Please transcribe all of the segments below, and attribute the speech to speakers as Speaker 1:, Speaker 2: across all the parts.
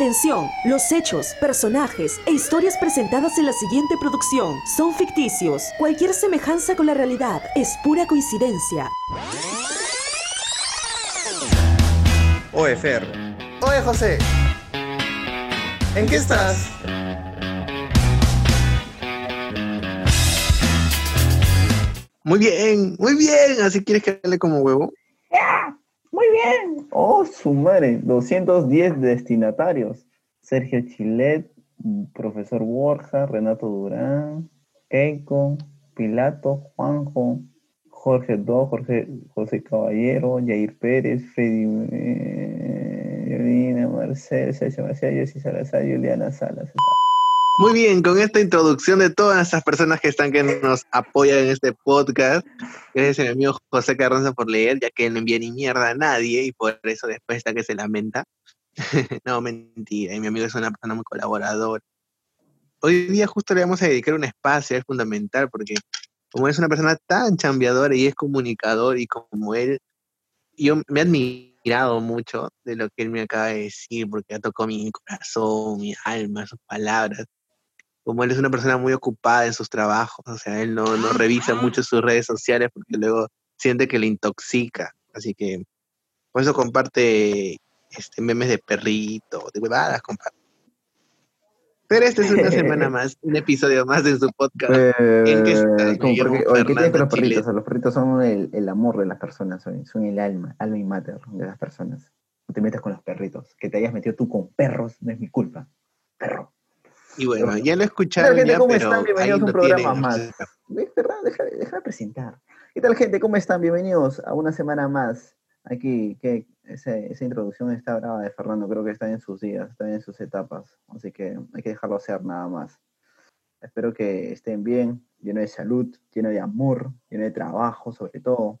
Speaker 1: Atención, los hechos, personajes e historias presentadas en la siguiente producción son ficticios. Cualquier semejanza con la realidad es pura coincidencia.
Speaker 2: Oye, Fer. Oye, José. ¿En qué estás? Muy bien, muy bien. ¿Así quieres que hable como huevo?
Speaker 3: Muy bien. Oh, su madre. 210 destinatarios. Sergio Chilet, profesor Borja, Renato Durán, Keiko, Pilato, Juanjo, Jorge Do, Jorge José Caballero, Jair Pérez, Freddy eh, Marcel, Sergio Marcel, Salazar, Juliana Salas.
Speaker 2: Muy bien, con esta introducción de todas esas personas que están que nos apoyan en este podcast, gracias a mi amigo José Carranza por leer, ya que no envía ni mierda a nadie y por eso después está que se lamenta. no, mentira, y mi amigo es una persona muy colaboradora. Hoy día justo le vamos a dedicar un espacio, es fundamental, porque como es una persona tan chambeadora y es comunicador y como él, yo me he admirado mucho de lo que él me acaba de decir, porque ha tocado mi corazón, mi alma, sus palabras como él es una persona muy ocupada en sus trabajos, o sea, él no, no revisa mucho sus redes sociales porque luego siente que le intoxica. Así que por eso comparte este, memes de perrito, de huevadas, comparte. Pero esta es una semana más, un episodio más de su podcast. ¿En
Speaker 3: qué ¿qué tienes con los perritos? los perritos son el, el, amor de las personas, son, son el alma, alma y mater de las personas. No te metas con los perritos. Que te hayas metido tú con perros no es mi culpa. Perro.
Speaker 2: Y bueno, ya lo escucharon.
Speaker 3: gente,
Speaker 2: ¿cómo
Speaker 3: están? Bienvenidos a un programa más. Deja, de presentar. ¿Qué tal, gente? ¿Cómo están? Bienvenidos a una semana más. Aquí, que esa, esa introducción está brava de Fernando, creo que está en sus días, está en sus etapas. Así que hay que dejarlo hacer nada más. Espero que estén bien, lleno de salud, lleno de amor, lleno de trabajo, sobre todo.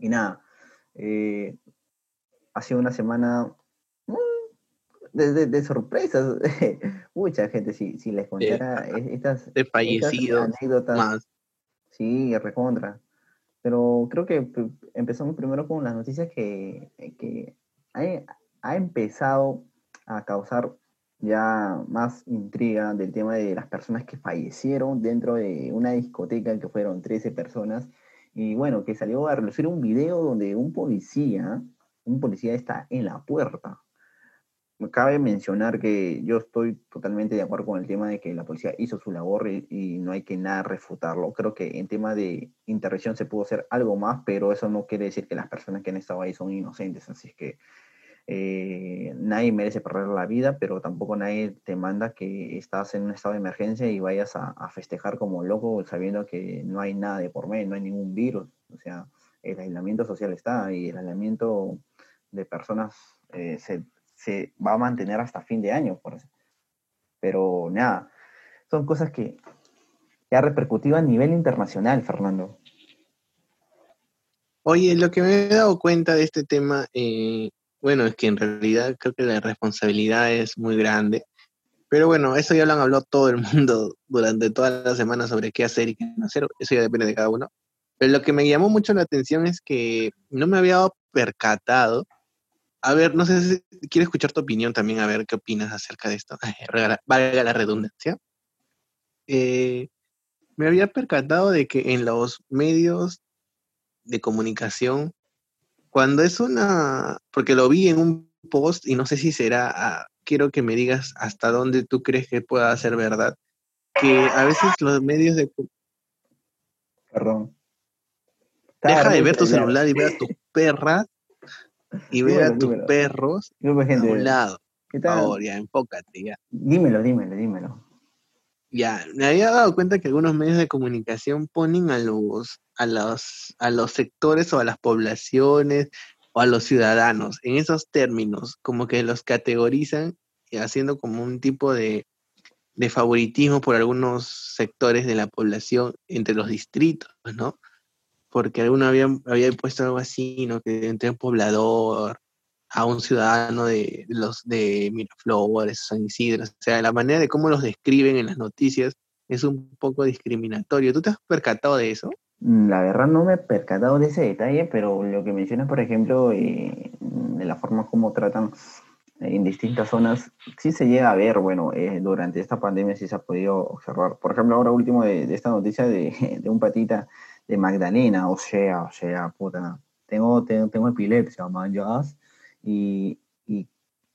Speaker 3: Y nada, eh, ha sido una semana de, sorpresas. Mucha gente, si, si les contara estas,
Speaker 2: de fallecidos anécdotas. Más.
Speaker 3: Sí, recontra. Pero creo que empezamos primero con las noticias que, que ha, empezado a causar ya más intriga del tema de las personas que fallecieron dentro de una discoteca que fueron 13 personas. Y bueno, que salió a relucir un video donde un policía, un policía está en la puerta cabe mencionar que yo estoy totalmente de acuerdo con el tema de que la policía hizo su labor y, no hay que nada refutarlo. Creo que en tema de intervención se pudo hacer algo más, pero eso no quiere decir que las personas que han estado ahí son inocentes. Así que eh, nadie merece perder la vida, pero tampoco nadie te manda que estás en un estado de emergencia y vayas a, festejar como loco sabiendo que no hay nada de por medio, no hay ningún virus. O sea, el aislamiento social está y el aislamiento de personas eh, se se va a mantener hasta fin de año. Por eso. Pero nada, son cosas que, ya ha repercutido a nivel internacional, Fernando.
Speaker 2: Oye, lo que me he dado cuenta de este tema, eh, bueno, es que en realidad creo que la responsabilidad es muy grande. Pero bueno, eso ya lo han hablado todo el mundo durante toda la semana sobre qué hacer y qué no hacer. Eso ya depende de cada uno. Pero lo que me llamó mucho la atención es que no me había percatado a ver, no sé si quiero escuchar tu opinión también, a ver qué opinas acerca de esto. Valga la redundancia. Eh, me había percatado de que en los medios de comunicación, cuando es una, porque lo vi en un post y no sé si será, ah, quiero que me digas hasta dónde tú crees que pueda ser verdad, que a veces los medios de...
Speaker 3: Perdón.
Speaker 2: Deja de ver tu celular y ver a tu perra y ve a tus perros a un lado. ¿Qué tal? Ahora, ya, enfócate, ya.
Speaker 3: Dímelo, dímelo, dímelo.
Speaker 2: Ya, me había dado cuenta que algunos medios de comunicación ponen a los, a los, a los sectores o a las poblaciones o a los ciudadanos en esos términos, como que los categorizan haciendo como un tipo de, de favoritismo por algunos sectores de la población entre los distritos, ¿no? Porque alguno había, había puesto algo así, ¿no? Que entre un poblador a un ciudadano de los de Miraflores, San Isidro, o sea, la manera de cómo los describen en las noticias es un poco discriminatorio. ¿Tú te has percatado de eso?
Speaker 3: Mm, la verdad no me he percatado de ese detalle, pero lo que mencionas, por ejemplo, eh, de la forma como tratan, eh, en distintas zonas, sí se llega a ver, bueno, eh, durante esta pandemia sí se ha podido observar. Por ejemplo, ahora último de, esta noticia de, de, un patita de Magdalena, o sea, o sea, puta, tengo, tengo, tengo epilepsia, man, y, y,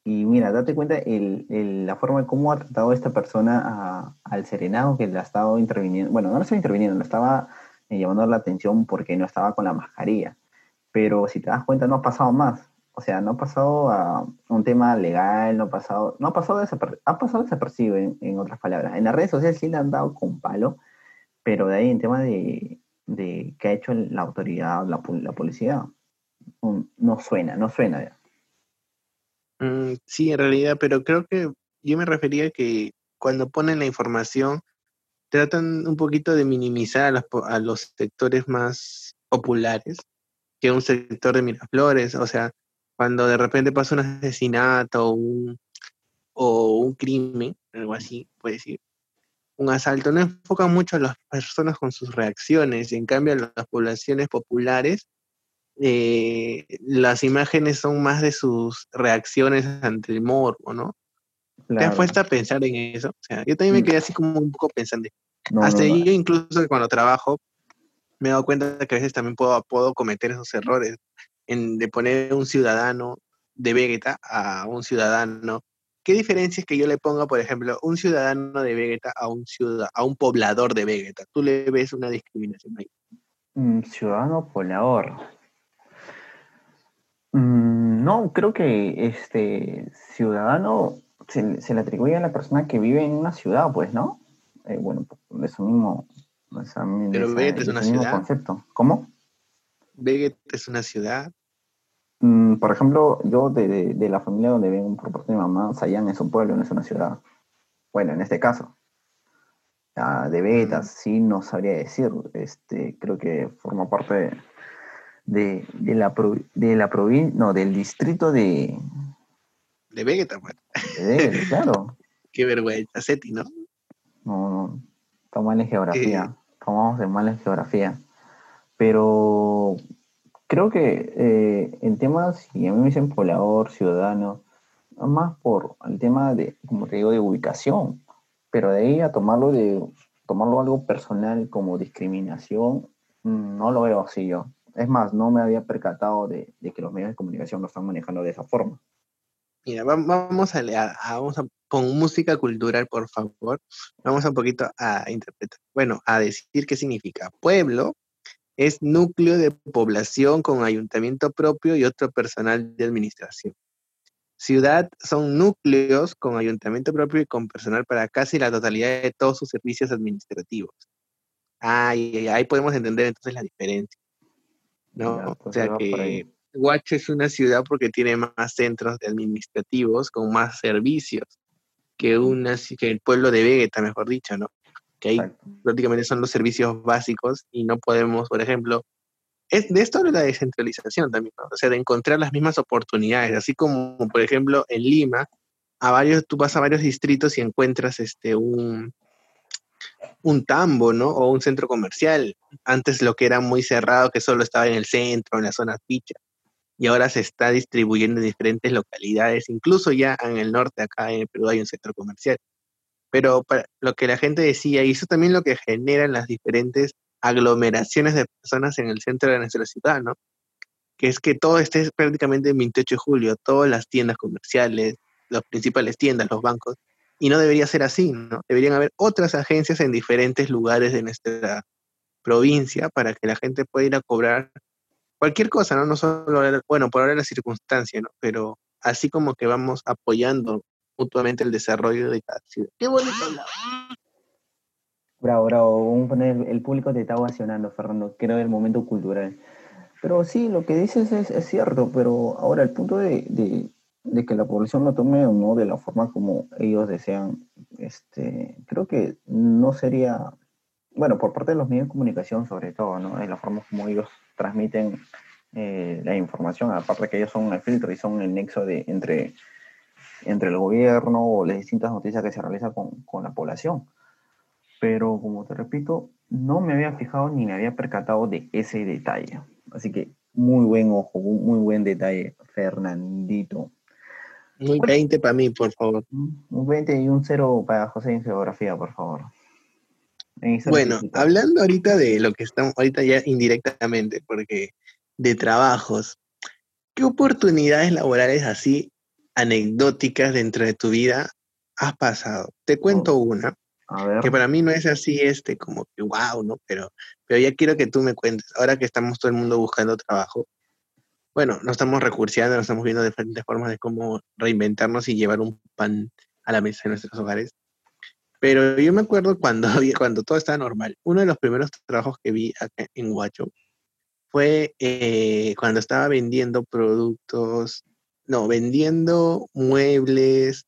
Speaker 3: y, mira, date cuenta el, el, la forma de cómo ha tratado esta persona al serenado que le ha estado interviniendo, bueno, no le estaba interviniendo, le estaba eh, llamando la atención porque no estaba con la mascarilla. Pero si te das cuenta, no ha pasado más o sea, no ha pasado a un tema legal, no ha pasado, no ha pasado, ha pasado desapercibido en, en, otras palabras. En las redes sociales sí le han dado con palo, pero de ahí en tema de, de qué ha hecho la autoridad, la, la policía, no suena, no suena ya.
Speaker 2: Mm, sí, en realidad, pero creo que yo me refería que cuando ponen la información, tratan un poquito de minimizar a los, a los sectores más populares que un sector de Miraflores, o sea, cuando de repente pasa un asesinato o un, o un crimen, algo así, puede decir, un asalto, no enfocan mucho a las personas con sus reacciones, en cambio a las poblaciones populares, eh, las imágenes son más de sus reacciones ante el morbo, ¿no? ¿Te has puesto a pensar en eso? O sea, yo también me mm. quedé así como un poco pensando. Hasta yo incluso cuando trabajo me he dado cuenta que a veces también puedo, puedo cometer esos errores en, de poner un ciudadano de Vegeta a un ciudadano. ¿Qué diferencia es que yo le ponga, por ejemplo, un ciudadano de Vegeta a un, ciudad, a un poblador de Vegeta? ¿Tú le ves una discriminación ahí?
Speaker 3: Mm, ciudadano poblador. Mm, no, creo que este ciudadano se, se, le atribuye a la persona que vive en una ciudad, pues, ¿no? Eh, bueno, eso mismo.
Speaker 2: Pero Vegeta es una ciudad.
Speaker 3: Concepto. ¿Cómo?
Speaker 2: Vegeta es una ciudad.
Speaker 3: Mm, por ejemplo, yo de, de, la familia donde vengo por parte de mi mamá, Sayán es un pueblo, no es una ciudad. Bueno, en este caso. de Vegeta, mm. sí no sabría decir. Este, creo que forma parte de, de la, de la provincia, no, del distrito de...
Speaker 2: De Vegeta, bueno.
Speaker 3: De claro.
Speaker 2: Qué vergüenza, Seti, ¿no?
Speaker 3: No, no. Estamos mal en geografía. Estamos mal en geografía. Pero creo que eh, en temas, y a mí me dicen poblador, ciudadano, más por el tema de, como te digo, de ubicación, pero de ahí a tomarlo de tomarlo algo personal como discriminación, mm, no lo veo así yo. Es más, no me había percatado de, que los medios de comunicación lo están manejando de esa forma.
Speaker 2: Mira, vamos a, a, vamos a, con música cultural, por favor, vamos un poquito a interpretar, bueno, a decir qué significa pueblo, es núcleo de población con ayuntamiento propio y otro personal de administración. Ciudad son núcleos con ayuntamiento propio y con personal para casi la totalidad de todos sus servicios administrativos. Ahí, ahí podemos entender entonces la diferencia. ¿no? o sea que Huacho es una ciudad porque tiene más centros administrativos con más servicios que, una, que el pueblo de Vegeta, mejor dicho, ¿no? Que ahí prácticamente son los servicios básicos y no podemos, por ejemplo, es, de esto habla la descentralización también, o sea, de encontrar las mismas oportunidades, así como, por ejemplo, en Lima, a varios, tú vas a varios distritos y encuentras este, un, un tambo, ¿no? O un centro comercial. Antes lo que era muy cerrado, que solo estaba en el centro, en la zona ficha. Y ahora se está distribuyendo en diferentes localidades, incluso ya en el norte, acá en Perú hay un centro comercial. Pero lo que la gente decía, y eso también lo que genera las diferentes aglomeraciones de personas en el centro de nuestra ciudad, ¿no? Que es que todo esté prácticamente en 28 de julio, todas las tiendas comerciales, las principales tiendas, los bancos, y no debería ser así, ¿no? Deberían haber otras agencias en diferentes lugares de nuestra provincia para que la gente pueda ir a cobrar cualquier cosa, ¿no? No solo, bueno, por ahora la circunstancia, ¿no? Pero así como que vamos apoyando mutuamente el desarrollo de cada ciudad. Qué bonito
Speaker 3: Bravo, bravo. el público te está ovacionando, Fernando. Ver el momento cultural. Pero sí, lo que dices es, cierto, pero ahora el punto de, de, que la población lo tome o no de la forma como ellos desean, este, creo que no sería, bueno, por parte de los medios de comunicación sobre todo, ¿no? De la forma como ellos transmiten eh, la información, aparte que ellos son el filtro y son el nexo de, entre entre el gobierno o las distintas noticias que se realizan con, con, la población. Pero como te repito, no me había fijado ni me había percatado de ese detalle. Así que muy buen ojo, muy buen detalle, Fernandito.
Speaker 2: Un 20 para mí, por favor.
Speaker 3: Un 20 y un 0 para José en geografía, por favor.
Speaker 2: Bueno, hablando ahorita de lo que estamos, ahorita ya indirectamente, porque de trabajos, ¿qué oportunidades laborales así anecdóticas dentro de tu vida has pasado? Te cuento oh, una, que para mí no es así, este, como que wow, ¿no? Pero, pero ya quiero que tú me cuentes, ahora que estamos todo el mundo buscando trabajo, bueno, nos estamos recursiando, nos estamos viendo diferentes formas de cómo reinventarnos y llevar un pan a la mesa de nuestros hogares. Pero yo me acuerdo cuando, cuando todo estaba normal. Uno de los primeros trabajos que vi acá en Huacho fue eh, cuando estaba vendiendo productos, no, vendiendo muebles,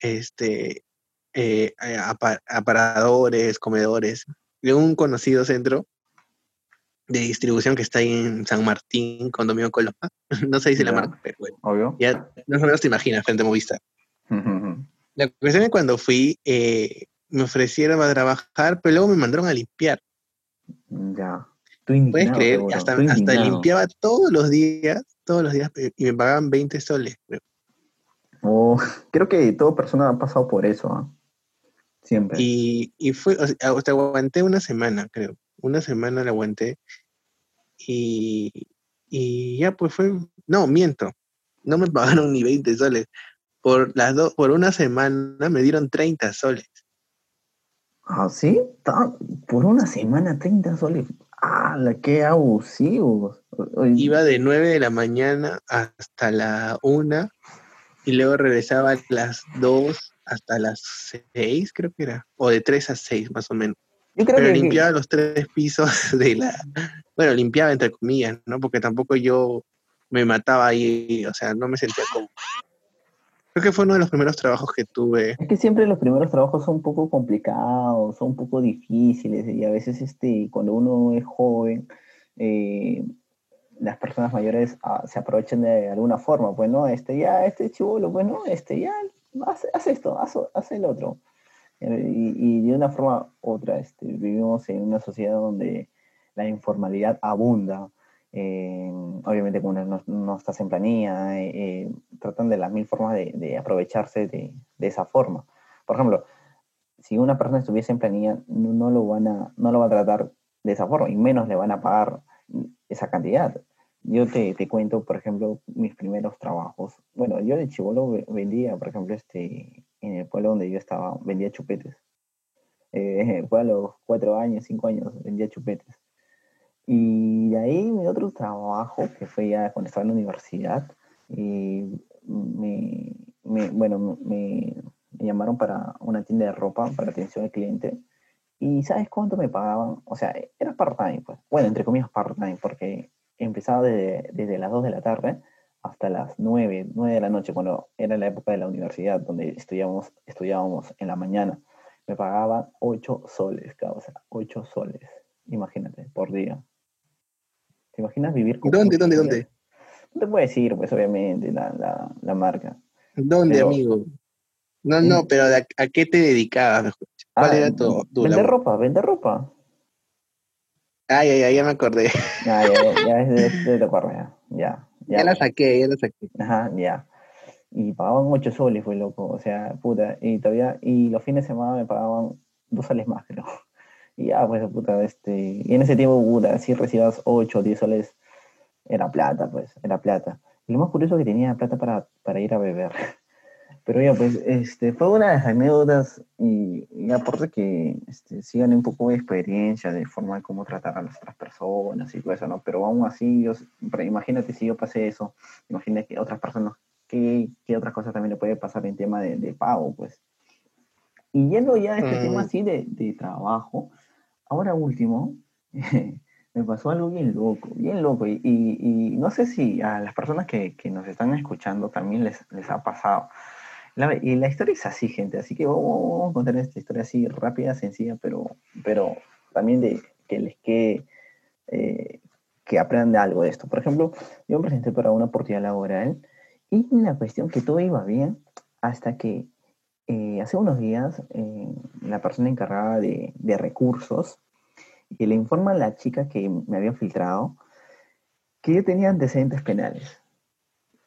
Speaker 2: este, eh, aparadores, comedores, de un conocido centro de distribución que está ahí en San Martín, Condominio Coloma. no sé si la marca, pero bueno.
Speaker 3: Obvio.
Speaker 2: Ya más o menos te imaginas, frente a Movistar. La cuestión es que cuando fui, eh, me ofrecieron a trabajar, pero luego me mandaron a limpiar.
Speaker 3: Ya.
Speaker 2: ¿Puedes creer? hasta, hasta, limpiaba todos los días, todos los días, y me pagaban 20 soles. Creo.
Speaker 3: Oh, creo que toda persona ha pasado por eso. ¿ah? Siempre.
Speaker 2: Y, y fue, o sea, aguanté una semana, creo. Una semana la aguanté. Y, y ya pues fue, no, miento. No me pagaron ni 20 soles por las dos, por una semana me dieron 30 soles.
Speaker 3: ¿Ah, sí? Por una semana 30 soles. ¡Ah, qué abusivos!
Speaker 2: Iba de 9 de la mañana hasta la 1 y luego regresaba a las 2 hasta las 6, creo que era. O de 3 a 6, más o menos. Pero limpiaba los tres pisos de la... Bueno, limpiaba entre comillas, ¿no? Porque tampoco yo me mataba ahí, o sea, no me sentía como Creo que fue uno de los primeros trabajos que tuve.
Speaker 3: Es que siempre los primeros trabajos son un poco complicados, son un poco difíciles y a veces este, cuando uno es joven, eh, las personas mayores ah, se aprovechan de alguna forma, pues no, este ya, este chivolo, pues no, este ya, haz, esto, haz, el otro. Eh, y, de una forma u otra, este, vivimos en una sociedad donde la informalidad abunda eh, obviamente como no, estás en planilla, eh, tratan de las mil formas de, aprovecharse de, esa forma. Por ejemplo, si una persona estuviese en planilla, no, lo van a, no lo va a tratar de esa forma, y menos le van a pagar esa cantidad. Yo te, te cuento, por ejemplo, mis primeros trabajos. Bueno, yo de chivolo vendía, por ejemplo, este, en el pueblo donde yo estaba, vendía chupetes. fue a los cuatro años, cinco años, vendía chupetes. Y de ahí mi otro trabajo, que fue ya cuando estaba en la universidad, y me, bueno, me, llamaron para una tienda de ropa para atención al cliente. ¿Y sabes cuánto me pagaban? O sea, era part-time, pues. Bueno, entre comillas part-time, porque empezaba desde, desde, las 2 de la tarde hasta las 9, 9 de la noche, cuando era la época de la universidad, donde estudiábamos, estudiábamos en la mañana. Me pagaban 8 soles, sea, 8 soles, imagínate, por día. ¿Te imaginas vivir
Speaker 2: con... ¿Dónde, dónde, dónde?
Speaker 3: No te puedo decir, pues obviamente, la, la, la marca.
Speaker 2: ¿Dónde, amigo? No, no, pero ¿a, qué te dedicabas? ¿Cuál ah, era tu,
Speaker 3: Vender ropa, vender ropa.
Speaker 2: Ay, ay, ay, ya me acordé.
Speaker 3: Ya, ya, ya, ya, ya, te acuerdo, ya. Ya,
Speaker 2: ya, ya la saqué, ya la saqué.
Speaker 3: Ajá, ya. Y pagaban 8 soles, fue loco. O sea, puta. Y todavía, y los fines de semana me pagaban 2 soles más, creo. Y ya, pues, puta, este, y en ese tiempo, puta, si recibas 8 o 10 soles, era plata, pues, era plata. Y lo más curioso es que tenía plata para, para ir a beber. Pero ya, pues, este, fue una de las anécdotas y, y aporte que este, sigan un poco de experiencia de forma de cómo tratar a las otras personas y todo eso, ¿no? Pero aún así, yo, imagínate si yo pasé eso, imagínate que otras personas, ¿qué, qué otras cosas también le puede pasar en tema de, de pago, pues? Y yendo ya a este tema mm. así de, de trabajo, ahora último, me pasó algo bien loco, bien loco. Y, y, no sé si a las personas que, que, nos están escuchando también les, les ha pasado. Y la historia es así, gente. Así que vamos a contar esta historia así rápida, sencilla, pero, pero también de que les quede, eh, que aprendan de algo de esto. Por ejemplo, yo me presenté para una oportunidad laboral y la cuestión que todo iba bien hasta que eh, hace unos días, eh, la persona encargada de, recursos y le informa a la chica que me había filtrado que yo tenía antecedentes penales.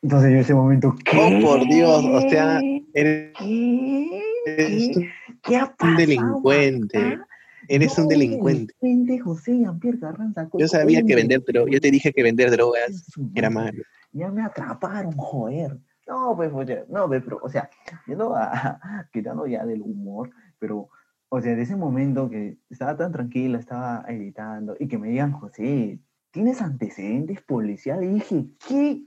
Speaker 3: Entonces yo en ese momento, ¿qué?
Speaker 2: Oh, por Dios, o sea, eres,
Speaker 3: ¿Qué?
Speaker 2: eres
Speaker 3: ¿Qué? ¿Qué ha
Speaker 2: un delincuente.
Speaker 3: acá?
Speaker 2: Eres un
Speaker 3: No,
Speaker 2: delincuente.
Speaker 3: delincuente, José Jean-Pierre Carranza.
Speaker 2: Yo sabía que vender drogas, yo te dije que vender drogas era malo.
Speaker 3: Ya me atraparon, joder. No, pues, no, pues, pero, o sea, yendo a, quitando ya del humor, pero, o sea, de ese momento que estaba tan tranquila, estaba editando, y que me digan, José, ¿tienes antecedentes policiales? Y dije, ¿qué?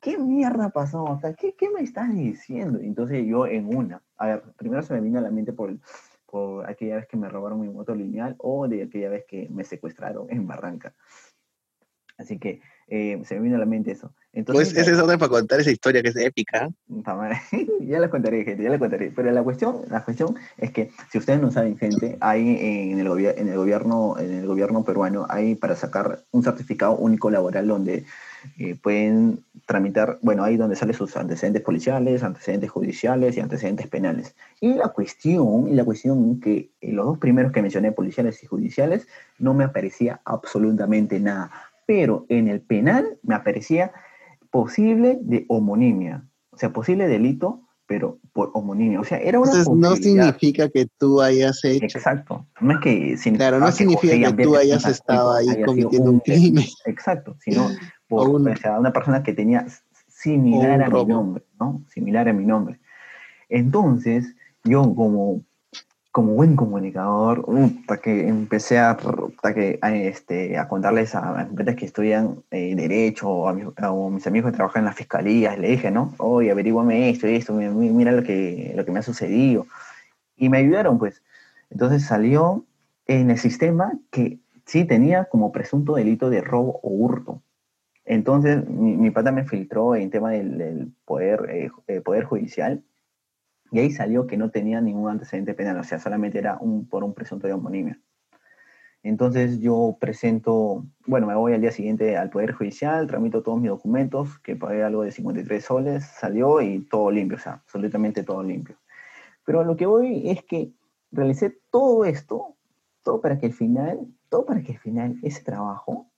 Speaker 3: ¿Qué mierda pasó acá? ¿Qué, ¿Qué me estás diciendo? Entonces yo en una, a ver, primero se me vino a la mente por, por aquella vez que me robaron mi moto lineal o de aquella vez que me secuestraron en Barranca. Así que eh, se me vino a la mente eso. Entonces,
Speaker 2: Pues esa es otra para contar esa historia que es épica.
Speaker 3: Ya la contaré, gente, ya la contaré. Pero la cuestión, la cuestión es que, si ustedes no saben, gente, hay en el, en el gobierno, en el gobierno peruano, hay para sacar un certificado único laboral donde eh, pueden tramitar, bueno, ahí donde salen sus antecedentes policiales, antecedentes judiciales y antecedentes penales. Y la cuestión, y la cuestión que eh, los dos primeros que mencioné, policiales y judiciales, no me aparecía absolutamente nada. Pero en el penal me aparecía posible de homonimia. O sea, posible delito, pero por homonimia. O sea, era una
Speaker 2: Entonces no significa que tú hayas hecho.
Speaker 3: Exacto. No es que
Speaker 2: Claro, no
Speaker 3: que
Speaker 2: significa que tú hayas estado ahí
Speaker 3: haya
Speaker 2: cometiendo un crimen.
Speaker 3: Exacto, sino por
Speaker 2: O un-
Speaker 3: o sea, una persona que tenía similar a mi nombre, ¿no? Similar a mi nombre. Entonces, yo como, como buen comunicador, hasta que empecé a, que, a, este, a contarles a, a empresas que estudian eh, Derecho o a, mis, o mis amigos que trabajan en las fiscalías, le dije, ¿no? Oye, averíguame esto y esto, mi- mi- mira lo que, lo que me ha sucedido. Y me ayudaron, pues. Entonces salió en el sistema que sí tenía como presunto delito de robo o hurto. Entonces, mi, mi pata me filtró en tema del, del poder, eh, eh, poder judicial y ahí salió que no tenía ningún antecedente penal, o sea, solamente era un, por un presunto de homonimia. Entonces yo presento, bueno, me voy al día siguiente al Poder Judicial, tramito todos mis documentos, que pagué algo de 53 soles, salió y todo limpio, o sea, absolutamente todo limpio. Pero a lo que voy es que realicé todo esto, todo para que al final, todo para que al final ese trabajo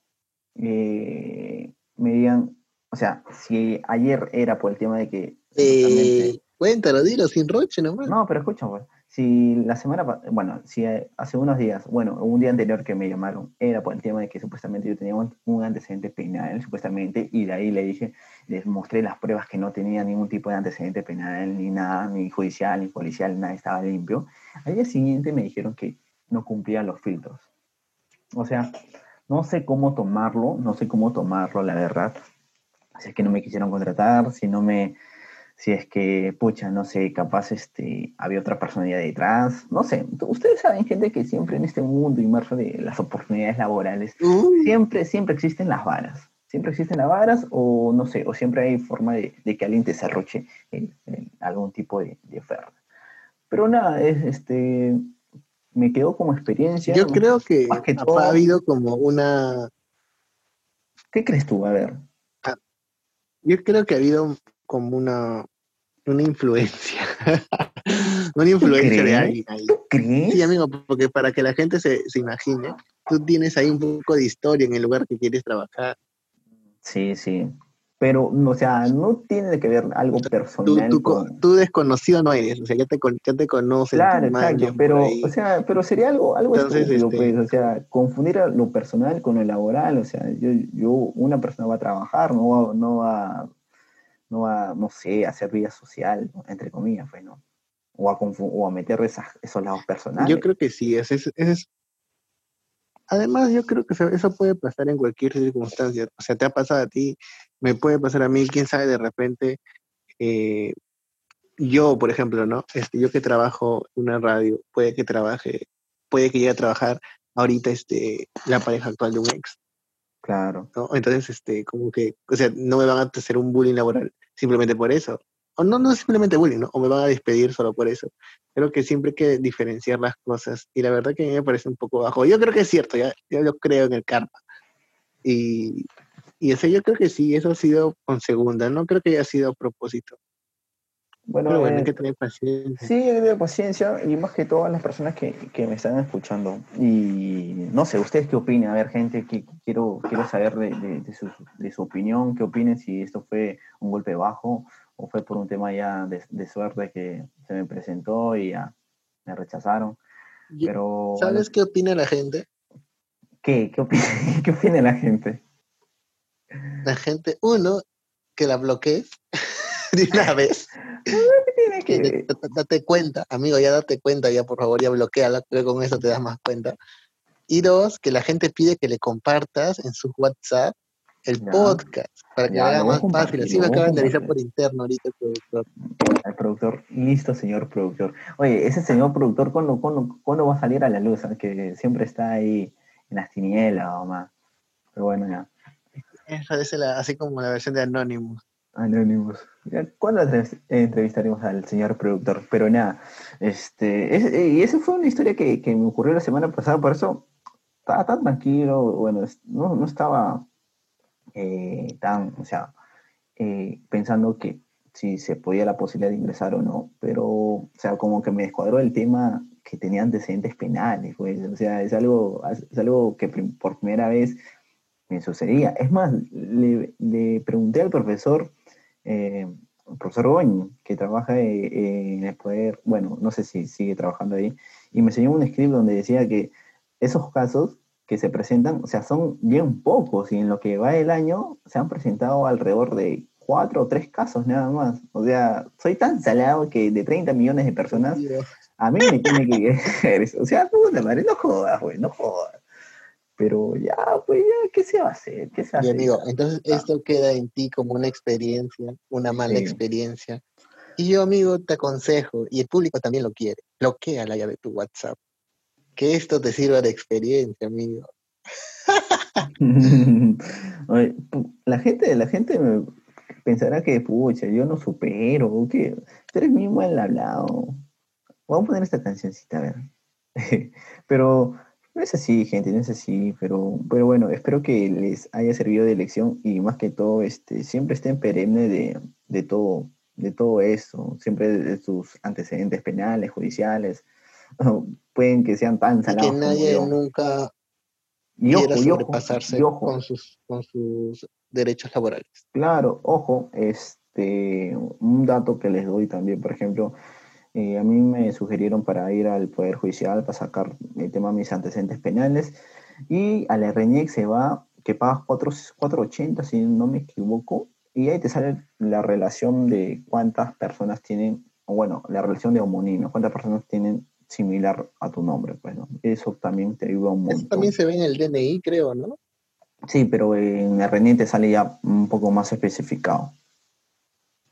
Speaker 3: eh, me digan, o sea, si ayer era por el tema de que...
Speaker 2: Eh, cuéntalo, dilo sin roche nomás.
Speaker 3: no, pero escucha, pues, si la semana, bueno, si eh, hace unos días, bueno, un día anterior que me llamaron, era por el tema de que supuestamente yo tenía un, un antecedente penal, supuestamente, y de ahí le dije, les mostré las pruebas que no tenía ningún tipo de antecedente penal, ni nada, ni judicial, ni policial, nada, estaba limpio. Al día siguiente me dijeron que no cumplían los filtros. O sea, no sé cómo tomarlo, no sé cómo tomarlo, la verdad. Si es que no me quisieron contratar, si no me, si es que, pucha, no sé, capaz este, había otra personalidad detrás, no sé. Ustedes saben, gente, que siempre en este mundo inmerso de las oportunidades laborales, siempre, siempre existen las varas. Siempre existen las varas o, no sé, o siempre hay forma de, de que alguien te cerroche en, en algún tipo de, de oferta. Pero nada, es, este, me quedó como experiencia.
Speaker 2: yo creo que ha habido como una.
Speaker 3: ¿Qué crees tú? A ver.
Speaker 2: Yo creo que ha habido como una, una influencia. una influencia de alguien ahí.
Speaker 3: ¿Tú crees?
Speaker 2: Sí, amigo, porque para que la gente se, se imagine, tú tienes ahí un poco de historia en el lugar que quieres trabajar.
Speaker 3: Sí, sí. Pero, o sea, no tiene que ver algo
Speaker 2: Tú,
Speaker 3: personal
Speaker 2: tú, co-
Speaker 3: con...
Speaker 2: tú desconocido no eres, o sea, ya te, ya te conocen.
Speaker 3: Claro, exacto, pero, o sea, pero sería algo, algo
Speaker 2: Entonces,
Speaker 3: estúpido,
Speaker 2: este-
Speaker 3: pues, o sea, confundir lo personal con lo laboral, o sea, yo, yo, una persona va a trabajar, no va, no va, no va, no sé, a hacer vida social, entre comillas, pues, ¿no? O a, o a meter esas, esos lados personales.
Speaker 2: Yo creo que sí, es, ese es- Además, yo creo que eso eso puede pasar en cualquier circunstancia. O sea, te ha pasado a ti, me puede pasar a mí, quién sabe, de repente, eh, yo, por ejemplo, ¿no? Este, yo que trabajo en una radio, puede que trabaje, puede que llegue a trabajar ahorita este, la pareja actual de un ex,
Speaker 3: Claro.
Speaker 2: Entonces, este, como que, o sea, no me van a hacer un bullying laboral simplemente por eso. O no, no simplemente bullying, ¿no? O me van a despedir solo por eso. Creo que siempre hay que diferenciar las cosas. Y la verdad que a mí me parece un poco bajo. Yo creo que es cierto, ya, yo lo creo en el karma. Y, y eso yo creo que sí, eso ha sido con segunda. No creo que haya sido a propósito.
Speaker 3: Bueno,
Speaker 2: Pero bueno,
Speaker 3: eh,
Speaker 2: hay que tener paciencia.
Speaker 3: Sí, hay que tener paciencia y más que todas las personas que, que me están escuchando. Y no sé, ¿ustedes qué opinan? A ver, gente, que quiero, quiero saber de, de- de su, de su opinión, qué opinen, si esto fue un golpe bajo o fue por un tema ya de, de suerte que se me presentó y ya me rechazaron. Pero,
Speaker 2: ¿Sabes qué opina la gente?
Speaker 3: ¿qué? ¿Qué opina, ¿Qué opina la gente?
Speaker 2: La gente, uno, que la bloquees de una vez.
Speaker 3: Tiene
Speaker 2: que date cuenta, amigo, ya date cuenta, ya por favor, ya bloqueala, creo que con eso te das más cuenta. Y dos, que la gente pide que le compartas en su WhatsApp el
Speaker 3: Ya.
Speaker 2: podcast para que
Speaker 3: Ya,
Speaker 2: haga más fácil. Así
Speaker 3: lo
Speaker 2: acaban de avisar por interno ahorita el productor.
Speaker 3: al productor, listo, señor productor. Oye, ese señor productor, ¿cuándo, cuándo, cuándo va a salir a la luz? ah? Que siempre está ahí en las tinieblas, mamá. Pero bueno, ya.
Speaker 2: Esa es la- así como la versión de Anonymous.
Speaker 3: Anónimos. ¿Cuándo entre- entrevistaremos al señor productor? Pero nada, este, es- eh, y esa fue una historia que, que me ocurrió la semana pasada, por eso estaba tan tranquilo, bueno, no, no estaba eh, tan, o sea, eh, pensando que si se podía la posibilidad de ingresar o no, pero, o sea, como que me descuadró el tema que tenía antecedentes penales, pues, o sea, es algo, es algo que por primera vez me sucedía. Es más, le pregunté al profesor, eh, el profesor Goñi, que trabaja eh, eh, en el poder, bueno, no sé si sigue trabajando ahí, y me enseñó un script donde decía que esos casos que se presentan, o sea, son bien pocos, y en lo que va el año se han presentado alrededor de cuatro o tres casos nada más. O sea, soy tan salado que de 30 millones de personas, a mí me tiene que. O sea, puta madre, no jodas, güey, no jodas. Pero ya, pues ya, ¿qué se va a hacer? ¿Qué se va a
Speaker 2: Y amigo, entonces
Speaker 3: Ah.
Speaker 2: esto queda en ti como una experiencia, una mala
Speaker 3: Sí.
Speaker 2: experiencia. Y yo, amigo, te aconsejo, y el público también lo quiere, bloquea la llave de tu WhatsApp. Que esto te sirva de experiencia, amigo.
Speaker 3: Oye, la gente, la gente me pensará que, pucha, yo no supero, que tú eres muy mal hablado. Vamos a poner esta cancioncita, a ver. pero no es así, gente, no es así, pero, pero bueno, espero que les haya servido de lección y más que todo, este, siempre estén perenne de, de todo, de todo eso, siempre de, sus antecedentes penales, judiciales, pueden que sean tan
Speaker 2: Y
Speaker 3: salados
Speaker 2: que
Speaker 3: como
Speaker 2: nadie
Speaker 3: yo.
Speaker 2: nunca
Speaker 3: Y ojo,
Speaker 2: quiera
Speaker 3: y ojo,
Speaker 2: sobrepasarse
Speaker 3: y ojo,
Speaker 2: con sus, con sus derechos laborales.
Speaker 3: Claro, ojo, este, un dato que les doy también, por ejemplo, eh, a mí me sugirieron para ir al Poder Judicial para sacar el tema de mis antecedentes penales y a la RENIEC se va, que pagas 4 4.80 si no me equivoco, y ahí te sale la relación de cuántas personas tienen, bueno, la relación de homonimia, cuántas personas tienen similar a tu nombre, pues, ¿no? Eso también te ayuda un
Speaker 2: Eso
Speaker 3: montón.
Speaker 2: también se ve en el DNI, creo, ¿no?
Speaker 3: Sí, pero en la RENIEC te sale ya un poco más especificado.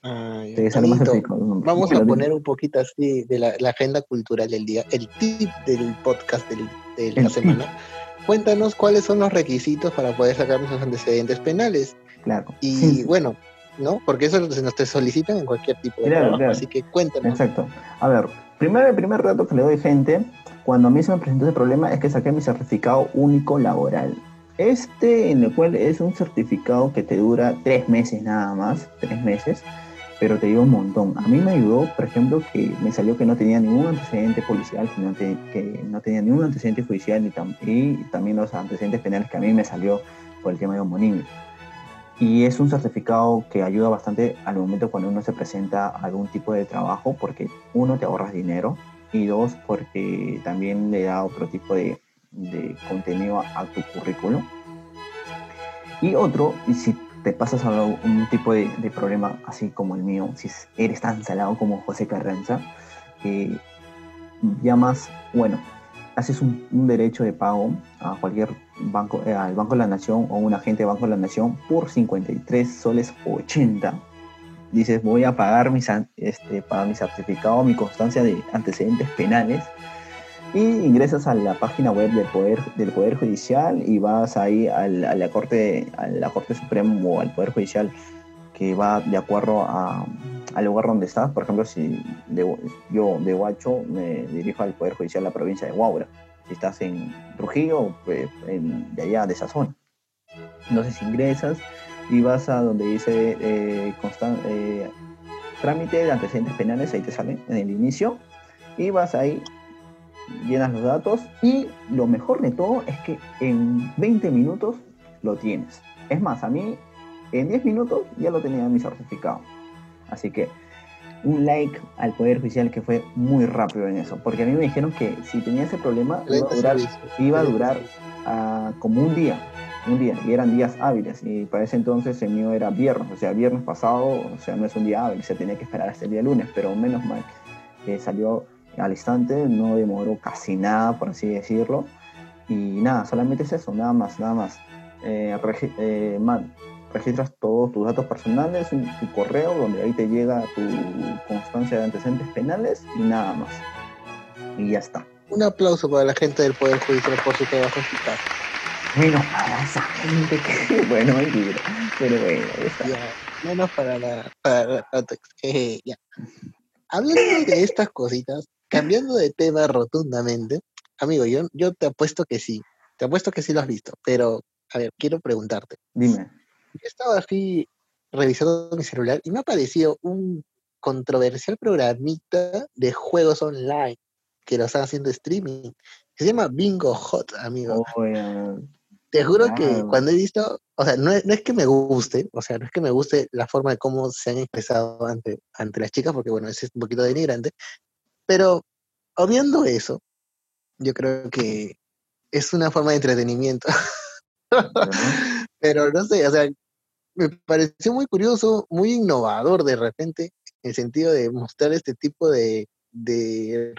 Speaker 2: Ay,
Speaker 3: Te sale más.
Speaker 2: Vamos a poner un poquito así de la, la agenda cultural del día, el tip del podcast del- de
Speaker 3: El
Speaker 2: la
Speaker 3: tip.
Speaker 2: semana. Cuéntanos cuáles son los requisitos para poder sacar nuestros antecedentes penales.
Speaker 3: Claro.
Speaker 2: Y
Speaker 3: Sí,
Speaker 2: bueno, ¿no? Porque eso se nos te solicitan en cualquier tipo de
Speaker 3: Claro,
Speaker 2: trabajo.
Speaker 3: claro.
Speaker 2: Así que cuéntanos.
Speaker 3: exacto. A ver, primero el primer dato que le doy, gente, cuando a mí se me presentó ese problema es que saqué mi certificado único laboral. Este, en el cual es un certificado que te dura tres meses nada más, tres meses, pero te ayuda un montón. A mí me ayudó, por ejemplo, que me salió que no tenía ningún antecedente policial, que no, tenía ningún antecedente judicial y, tam- y también los antecedentes penales que a mí me salió por el tema de homonimia. Y es un certificado que ayuda bastante al momento cuando uno se presenta a algún tipo de trabajo, porque uno, te ahorras dinero, y dos, porque también le da otro tipo de, contenido a, a tu currículum. Y otro, y si te pasas a un tipo de, problema así como el mío, si eres tan salado como José Carranza, eh, llamas, bueno, haces un, derecho de pago a cualquier banco, eh, al Banco de la Nación o un agente de Banco de la Nación por 53 soles 80. Dices, voy a pagar mis, este, para mi certificado, mi constancia de antecedentes penales. Y ingresas a la página web del Poder, del poder Judicial y vas ahí a, la corte, a la Corte Suprema o al Poder Judicial que va de acuerdo a, al lugar donde estás. Por ejemplo, si yo de Huacho me dirijo al Poder Judicial de la provincia de Huaura. Si estás en Trujillo, pues de allá, de esa zona. Entonces ingresas y vas a donde dice eh, eh, trámite de antecedentes penales, ahí te sale en el inicio, y vas ahí, llenas los datos, y lo mejor de todo es que en 20 minutos lo tienes. Es más, a mí en 10 minutos ya lo tenía en mi certificado. Así que un like al Poder Judicial que fue muy rápido en eso, porque a mí me dijeron que si tenía ese problema iba a durar, iba a durar ah, como un día, un día, y eran días hábiles, y para ese entonces el mío era viernes, o sea, viernes pasado, o sea, no es un día hábil, se tenía que esperar hasta el día lunes, pero menos mal que salió al instante, no demoró casi nada, por así decirlo, y nada, solamente es eso, nada más, nada más. Eh, eh registras todos tus datos personales, un, tu correo, donde ahí te llega tu constancia de antecedentes penales y nada más. Y ya está.
Speaker 2: Un aplauso para la gente del Poder Judicial por su trabajo eficaz.
Speaker 3: Menos para esa gente que, bueno, mentira, pero bueno, está.
Speaker 2: menos para la, para ya. Hablando de estas cositas, cambiando de tema rotundamente, amigo, yo, yo te apuesto que sí, te apuesto que sí lo has visto, pero, a ver, quiero preguntarte.
Speaker 3: Dime
Speaker 2: yo estaba así revisando mi celular y me ha aparecido un controversial programita de juegos online que lo están haciendo streaming. se llama Bingo Hot, amigo.
Speaker 3: Oh,
Speaker 2: Te juro que cuando he visto, o sea, no es, que me guste, o sea, no es que me guste la forma de cómo se han expresado ante, ante las chicas, porque bueno, es un poquito denigrante, pero obviando eso, yo creo que es una forma de entretenimiento. pero no sé, o sea, me pareció muy curioso, muy innovador de repente, en el sentido de mostrar este tipo de,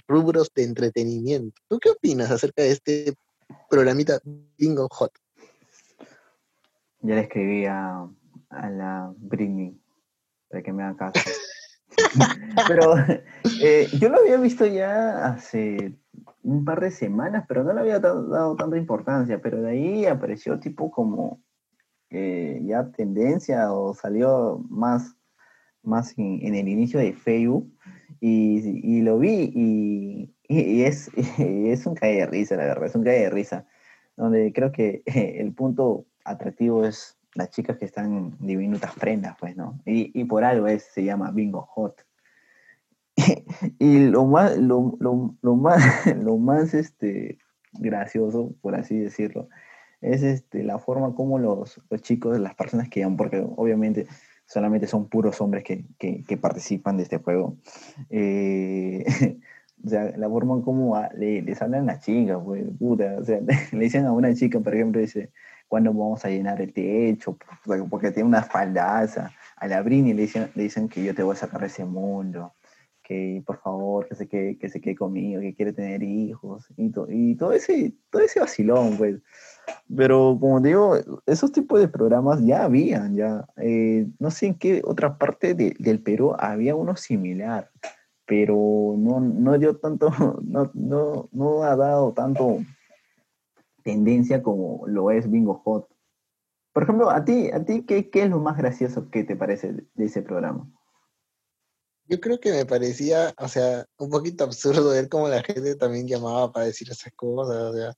Speaker 2: rubros de entretenimiento. ¿Tú qué opinas acerca de este programita Bingo Hot?
Speaker 3: Ya le escribí a, la Britney para que me haga caso. pero eh, yo lo había visto ya hace un par de semanas, pero no le había dado tanta importancia, pero de ahí apareció tipo como ya tendencia o salió más, más en, el inicio de Facebook y, lo vi y, es, es un cae de risa, la verdad, es un cae de risa, donde creo que el punto atractivo es las chicas que están diminutas prendas, pues, ¿no? Y, por algo es, se llama Bingo Hot. y lo más, lo, lo, más, lo más este, gracioso, por así decirlo, es este, la forma como los, los chicos, las personas que llaman, porque obviamente solamente son puros hombres que, que, participan de este juego. Eh, o sea, la forma como le, les hablan a las chicas, pues, puta, o sea, le dicen a una chica, por ejemplo, dice, ¿cuándo vamos a llenar el techo? Porque tiene una faldaza. A la Brini le dicen, le dicen que yo te voy a sacar de ese mundo que por favor, que se quede, que se quede conmigo, que quiere tener hijos, y, y todo, ese, todo ese vacilón, pues. Pero como digo, esos tipos de programas ya habían, ya. Eh, no sé en qué otra parte del Perú había uno similar, pero no, no dio tanto, no, no, no ha dado tanto tendencia como lo es Bingo Hot. Por ejemplo, a ti, a ti ¿qué, qué es lo más gracioso que te parece de ese programa?
Speaker 2: Yo creo que me parecía, o sea, un poquito absurdo ver cómo la gente también llamaba para decir esas cosas, o sea,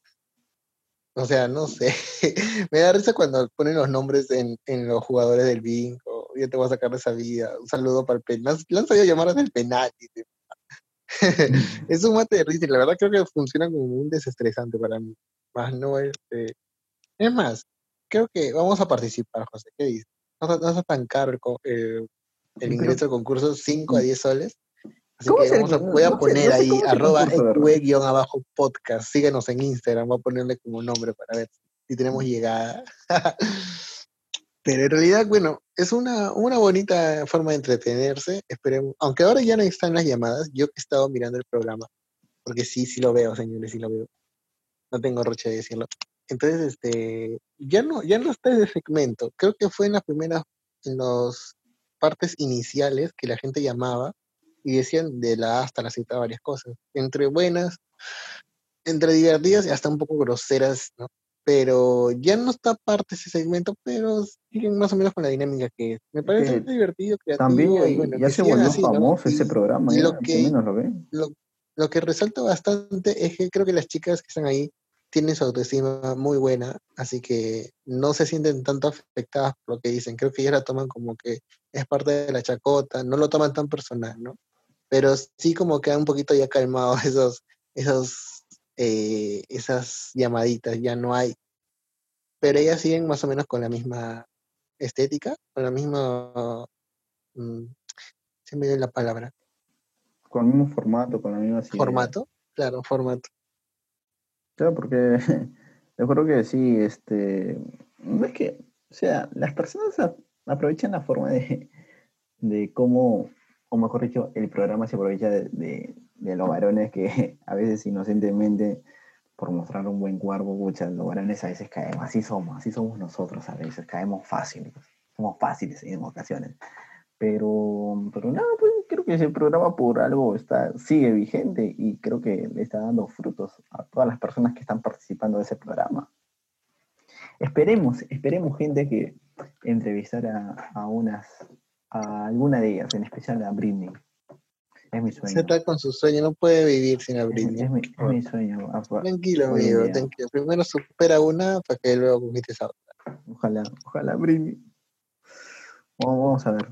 Speaker 2: o sea, no sé. Me da risa cuando ponen los nombres en, en los jugadores del bingo. Yo te voy a sacar de esa vida. Un saludo para el penal. Le han sabido llamar hasta el penalti. es un mate de risa y la verdad creo que funciona como un desestresante para mí. Más no este. Es más, creo que vamos a participar, José. ¿Qué dices? No, no es tan caro el, el ingreso al concurso, 5 a 10 soles. Así que voy a poner ahí, arroba abajo podcast. Síguenos en Instagram, voy a ponerle como nombre para ver si tenemos llegada. Pero en realidad, bueno, es una, una bonita forma de entretenerse. Esperemos, aunque ahora ya no están las llamadas, yo he estado mirando el programa, porque sí, sí lo veo, señores, sí lo veo. No tengo roche de decirlo. Entonces, este, ya no, ya no está ese segmento. Creo que fue en las primeras, en las partes iniciales que la gente llamaba y decían de la hasta la Z varias cosas, entre buenas, entre divertidas y hasta un poco groseras, ¿no? Pero ya no está parte ese segmento, pero siguen más o menos con la dinámica que es. Me parece divertido, creativo.
Speaker 3: También ya se volvió famoso ese programa,
Speaker 2: lo que, lo, lo que resalta bastante es que creo que las chicas que están ahí tienen su autoestima muy buena, así que no se sienten tanto afectadas por lo que dicen. Creo que ellas la toman como que es parte de la chacota, no lo toman tan personal, ¿no? Pero sí como que han un poquito ya calmado esos, esos, eh, esas llamaditas, ya no hay. Pero ellas siguen más o menos con la misma estética, con la misma... Mm, se me dio la palabra.
Speaker 3: Con el mismo formato, con la misma...
Speaker 2: Formato, claro, formato.
Speaker 3: Claro, porque yo creo que sí, este, no es que, o sea, las personas aprovechan la forma de, de cómo, o mejor dicho, el programa se aprovecha de, los varones que a veces inocentemente, por mostrar un buen cuerpo, muchas los varones a veces caemos, así somos, así somos nosotros a veces, caemos fácil, somos fáciles en ocasiones. Pero, pero nada, pues creo que ese programa por algo está, sigue vigente y creo que le está dando frutos a todas las personas que están participando de ese programa. Esperemos, esperemos gente que entrevistara a unas, a alguna de ellas, en especial a Britney. Es mi sueño.
Speaker 2: Se está con su sueño, no puede vivir sin a Britney.
Speaker 3: Es, mi, sueño.
Speaker 2: Tranquilo, amigo, tranquilo. Primero supera una para que luego conquistes a otra.
Speaker 3: Ojalá, ojalá, Britney. vamos a ver.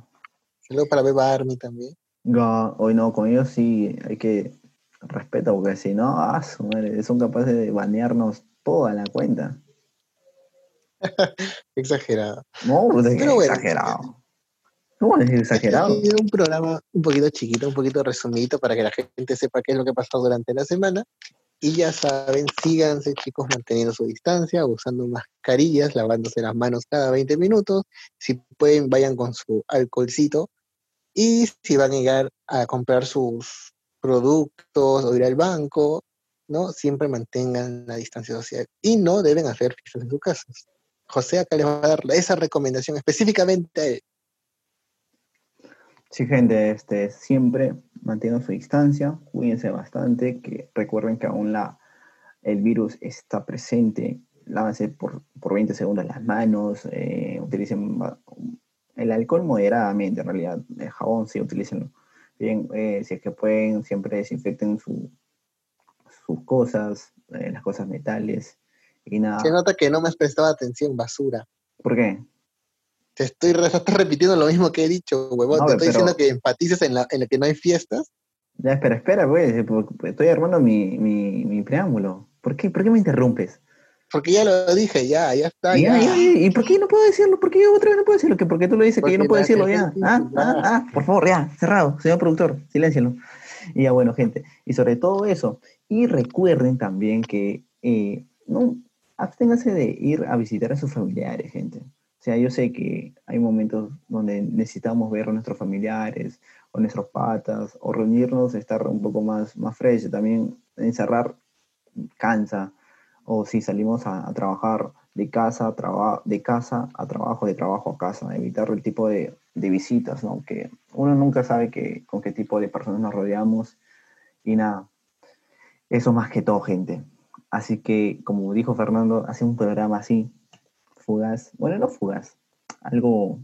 Speaker 2: Saludos para Beba Army también.
Speaker 3: No, hoy no, con ellos sí hay que respeto, porque si no, ah, son capaces de banearnos toda la cuenta.
Speaker 2: exagerado.
Speaker 3: No, pues es exagerado. ¿Cómo decir exagerado?
Speaker 2: Es un programa un poquito chiquito, un poquito resumido para que la gente sepa qué es lo que ha pasado durante la semana. Y ya saben, síganse chicos manteniendo su distancia, usando mascarillas, lavándose las manos cada 20 minutos. Si pueden, vayan con su alcoholcito y si van a llegar a comprar sus productos o ir al banco, ¿no? Siempre mantengan la distancia social y no deben hacer fiestas en sus casas. José acá les va a dar esa recomendación específicamente a él.
Speaker 3: Sí, gente, este, siempre mantengan su distancia, cuídense bastante, que recuerden que aún la, el virus está presente, lávense por, por 20 segundos las manos, eh, utilicen el alcohol moderadamente, en realidad. El jabón sí, utilícenlo. Bien, eh, si es que pueden, siempre desinfecten su, sus cosas, eh, las cosas metales y nada.
Speaker 2: Se nota que no me has prestado atención, basura.
Speaker 3: ¿Por qué?
Speaker 2: Te estoy repitiendo lo mismo que he dicho, huevón. te estoy diciendo que empatices en, la, en lo que no hay fiestas.
Speaker 3: Ya, espera, espera, pues. Estoy armando mi, mi, mi preámbulo. ¿Por qué, ¿Por qué me interrumpes?
Speaker 2: Porque ya lo dije, ya, ya está.
Speaker 3: ¿Y por qué no puedo decirlo? ¿Por qué yo otra vez no puedo decirlo? ¿Por qué tú lo dices que yo no puedo decirlo? Ya. Ah, ah, ah, por favor, ya, cerrado. Señor productor, siléncialo. Y ya, bueno, gente. Y sobre todo eso. Y recuerden también que eh, no absténganse de ir a visitar a sus familiares, gente. O sea, yo sé que hay momentos donde necesitamos ver a nuestros familiares o nuestros patas o reunirnos, estar un poco más, más fresh. También encerrar cansa o si salimos a, trabajar de casa, a de casa a trabajo, de trabajo a casa, evitar el tipo de, visitas, ¿no? Que uno nunca sabe que, con qué tipo de personas nos rodeamos y nada, eso más que todo, gente. Así que, como dijo Fernando, hace un programa así, fugaz, bueno, no fugaz, algo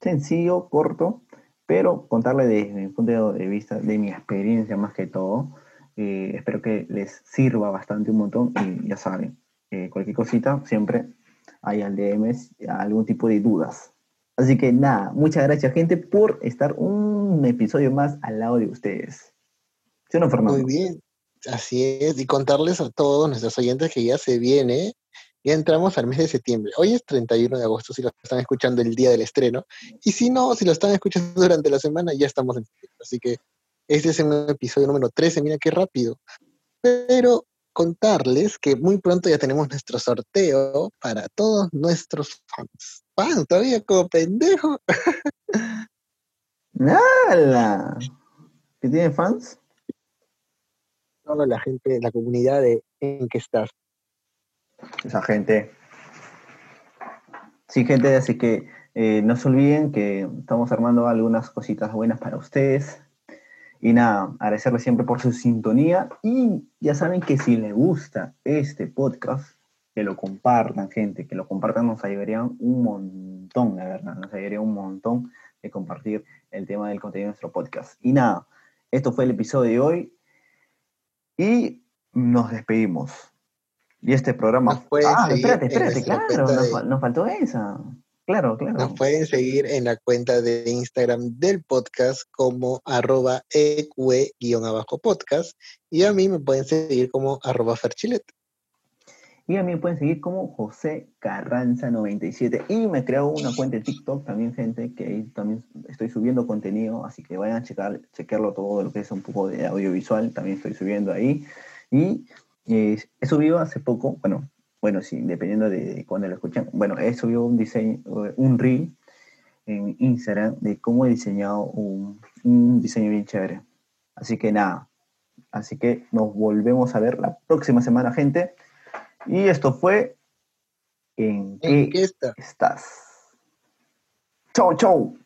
Speaker 3: sencillo, corto, pero contarle desde mi punto de vista, de mi experiencia más que todo, eh, espero que les sirva bastante un montón y ya saben, eh, cualquier cosita siempre hay al DM algún tipo de dudas. Así que nada, muchas gracias gente por estar un episodio más al lado de ustedes. ¿Sí no, Fernando?
Speaker 2: Muy bien, así es, y contarles a todos nuestros oyentes que ya se viene, ya entramos al mes de septiembre. Hoy es 31 de agosto si lo están escuchando el día del estreno, y si no, si lo están escuchando durante la semana, ya estamos en septiembre. Así que este es el episodio número 13, mira qué rápido. Pero contarles que muy pronto ya tenemos nuestro sorteo para todos nuestros fans. ¡Fans! Todavía como pendejo.
Speaker 3: ¡Nada! ¿Qué tiene fans?
Speaker 2: Toda la gente, la comunidad de en que estás.
Speaker 3: Esa gente. Sí, gente, así que eh, no se olviden que estamos armando algunas cositas buenas para ustedes. Y nada, agradecerles siempre por su sintonía y ya saben que si les gusta este podcast, que lo compartan, gente, que lo compartan, nos ayudarían un montón, de verdad, nos ayudaría un montón de compartir el tema del contenido de nuestro podcast. Y nada, esto fue el episodio de hoy y nos despedimos. Y este programa.
Speaker 2: Nos pueden
Speaker 3: ah,
Speaker 2: seguir
Speaker 3: espérate, espérate, claro, nos,
Speaker 2: de-
Speaker 3: fa- nos faltó esa. Claro, claro.
Speaker 2: Nos pueden seguir en la cuenta de Instagram del podcast como arroba eqe-abajo podcast y a mí me pueden seguir como arroba ferchilet.
Speaker 3: Y a mí me pueden seguir como José Carranza97. Y me he creado una cuenta de TikTok también, gente, que ahí también estoy subiendo contenido, así que vayan a checar, chequearlo todo lo que es un poco de audiovisual, también estoy subiendo ahí. Y eh, he subido hace poco, bueno, bueno, sí, dependiendo de cuándo lo escuchan, bueno, he subido un diseño, un reel en Instagram de cómo he diseñado un, un diseño bien chévere. Así que nada, así que nos volvemos a ver la próxima semana, gente. Y esto fue ¿En
Speaker 2: ¿En
Speaker 3: qué
Speaker 2: qué está?
Speaker 3: estás? Chau, chau.